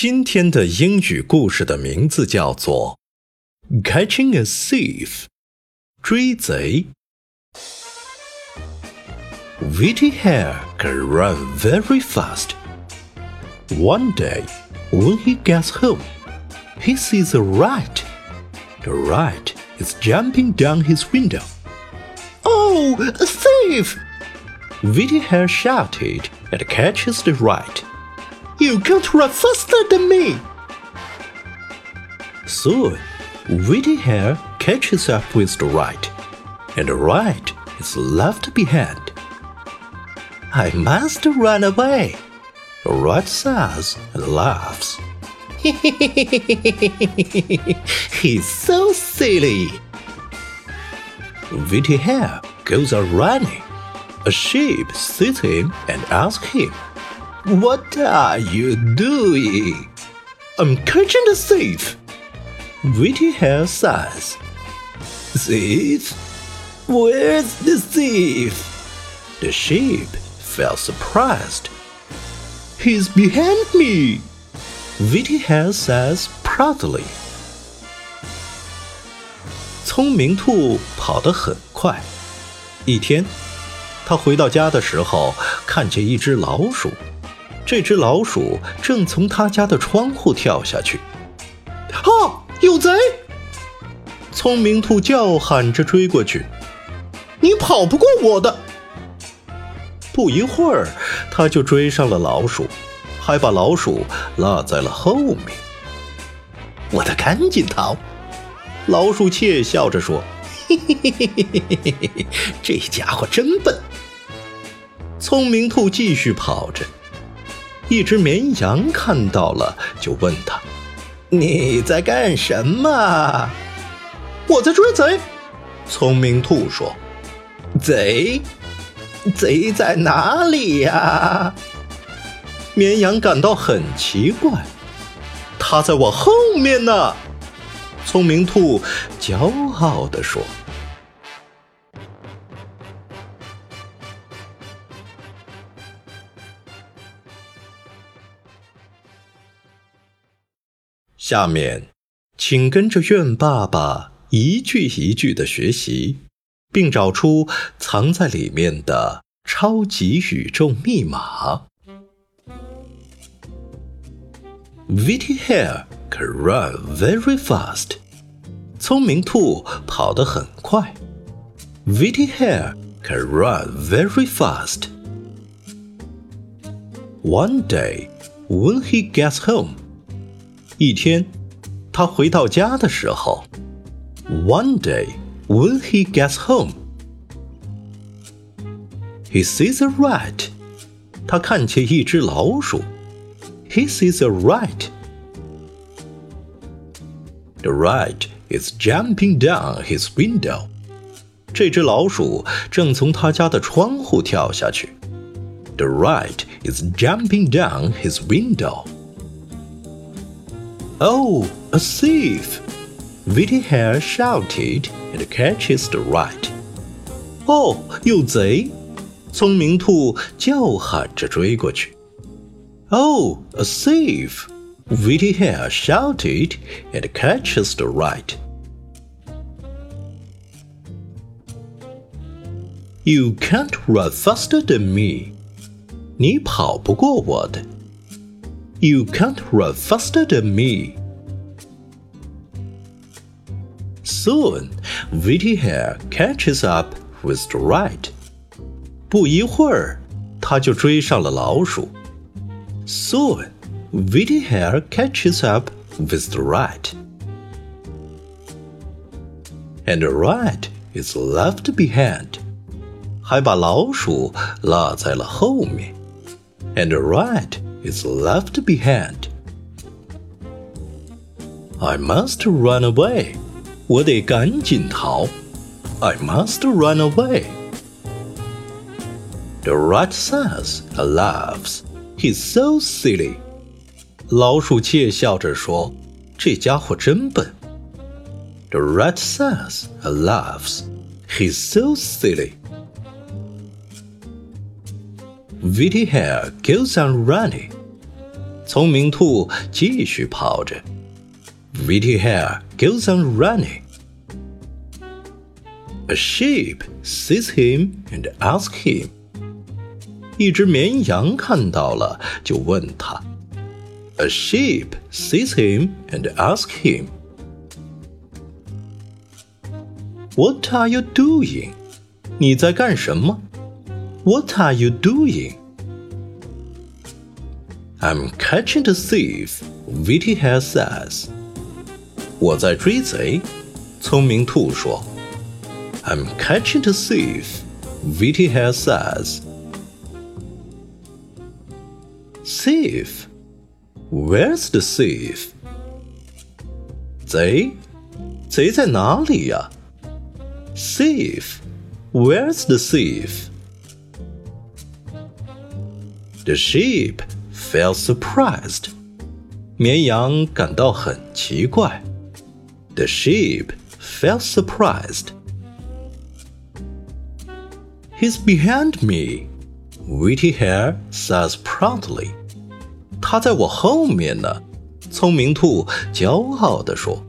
今天的英语故事的名字叫做《Catching a Thief》，追贼。Witty Hair can run very fast. One day, when he gets home, he sees a rat. The rat is jumping down his window. Oh, a thief! Witty Hair shouted and catches the rat. You can't run faster than me! Soon, Witty Hare catches up with the rat, and the rat is left behind. I must run away, the rat says and laughs. He's so silly. Witty Hare goes on running. A sheep sees him and asks him, what are you doing? I'm catching the thief. Witty hare sighs. Thief? Where's the thief? The sheep felt surprised. He's behind me. Witty hare says proudly. 聪明兔跑得很快。一天，他回到家的时候，看见一只老鼠这只老鼠正从他家的窗户跳下去。啊！有贼！聪明兔叫喊着追过去。你跑不过我的！不一会儿，他就追上了老鼠，还把老鼠落在了后面。我得赶紧逃！老鼠窃笑着说：“嘿嘿嘿嘿嘿嘿嘿嘿，这家伙真笨。”聪明兔继续跑着。一只绵羊看到了，就问他：“你在干什么？”“我在追贼。”聪明兔说。“贼？贼在哪里呀？”绵羊感到很奇怪。“他在我后面呢。”聪明兔骄傲地说。下面，请跟着愿爸爸一句一句的学习，并找出藏在里面的超级宇宙密码。Vitty Hair can run very fast。聪明兔跑得很快。Vitty Hair can run very fast。One day, when he gets home. 一天，他回到家的时候，One day when he gets home, he sees a rat. 他看见一只老鼠。He sees a rat. The rat is jumping down his window. 这只老鼠正从他家的窗户跳下去。The rat is jumping down his window. Oh, a thief! Witty Hair shouted and catches the rat. 哦，有贼！聪明兔叫喊着追过去。Oh, a thief! Witty Hair shouted and catches the rat. You can't run faster than me. 你跑不过我的。 you can't run faster than me. Soon, witty hare catches up with the rat. 不一会儿，他就追上了老鼠。Soon, witty hare catches up with the rat. And the rat is left behind. 还把老鼠落在了后面。And the rat is left behind. I must run away. 我得赶紧逃。I must run away. The rat says and laughs. He's so silly. 老鼠窃笑着说：“这家伙真笨。” The rat says and laughs. He's so silly. Witty Hair goes on running. 聪明兔继续跑着。Witty Hair goes on running. A sheep sees him and asks him. 一只绵羊看到了，就问他。A sheep sees him and asks him. What are you doing? 你在干什么？What are you doing? I'm catching the thief, Witty Hair says. 我在追贼，聪明兔说。I'm catching the thief, Witty Hair says. Thief? Where's the thief? 贼？贼在哪里呀？Thief? Where's the thief? The sheep felt surprised. 绵羊感到很奇怪。The sheep felt surprised. He's behind me, Witty Hair says proudly. 他在我后面呢，聪明兔骄傲地说。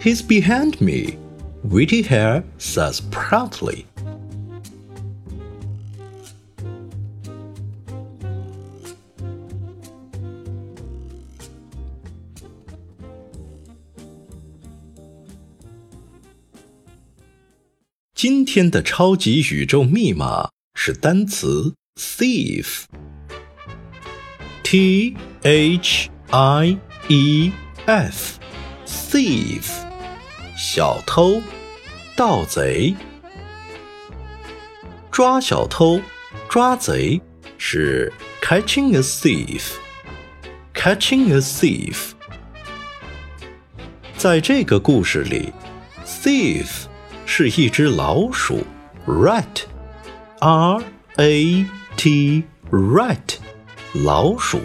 He's behind me, Witty Hair says proudly. “ 今天的超级宇宙密码是单词 thief。T H I E F thief 小偷、盗贼。抓小偷、抓贼是 catching a thief。catching a thief。在这个故事里，thief 是一只老鼠，rat，R A T rat。老鼠。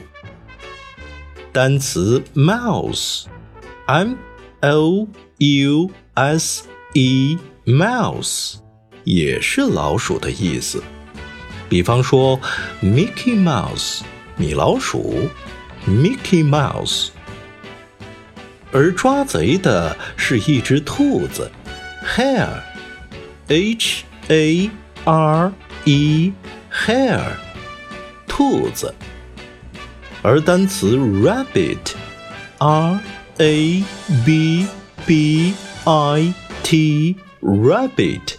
单词 mouse，m o u s e mouse 也是老鼠的意思。比方说，Mickey Mouse 米老鼠，Mickey Mouse。而抓贼的是一只兔子 hare, h a r e hare，兔子。而单词 rabbit，r a b b i t rabbit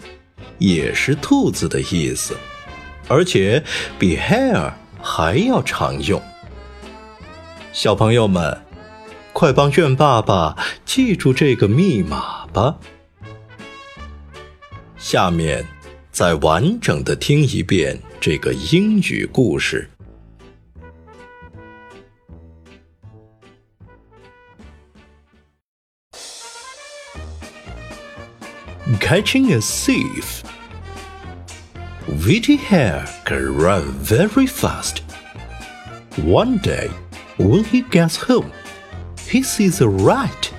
也是兔子的意思，而且比 hare 还要常用。小朋友们，快帮苑爸爸记住这个密码吧！下面再完整的听一遍这个英语故事。catching a thief. Witty Hair can run very fast. One day, when he gets home, he sees a rat.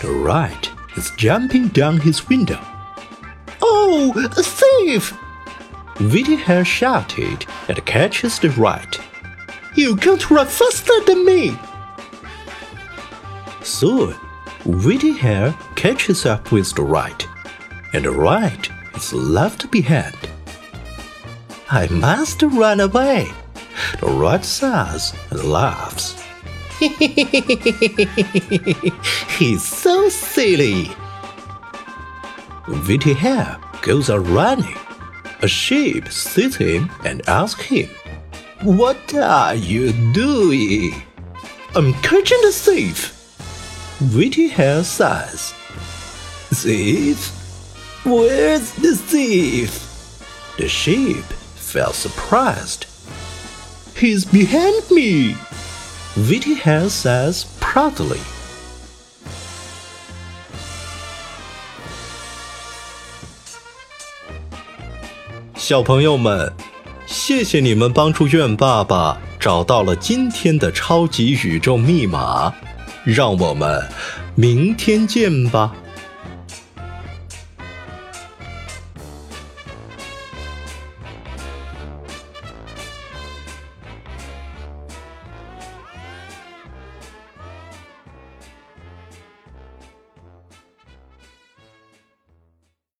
The rat is jumping down his window. A thief! Witty Hare shouted and catches the rat. You can't run faster than me! Soon, Witty Hare catches up with the rat and the right is left behind. I must run away. The rat says and laughs. He's so silly. Witty Hare goes on running. A sheep sees him and asks him, What are you doing? I'm catching the thief. Witty Hare says, Thief? Where's the thief? The sheep felt surprised. He's behind me, Witty Hare says proudly. 小朋友们，谢谢你们帮助愿爸爸找到了今天的超级宇宙密码，让我们明天见吧。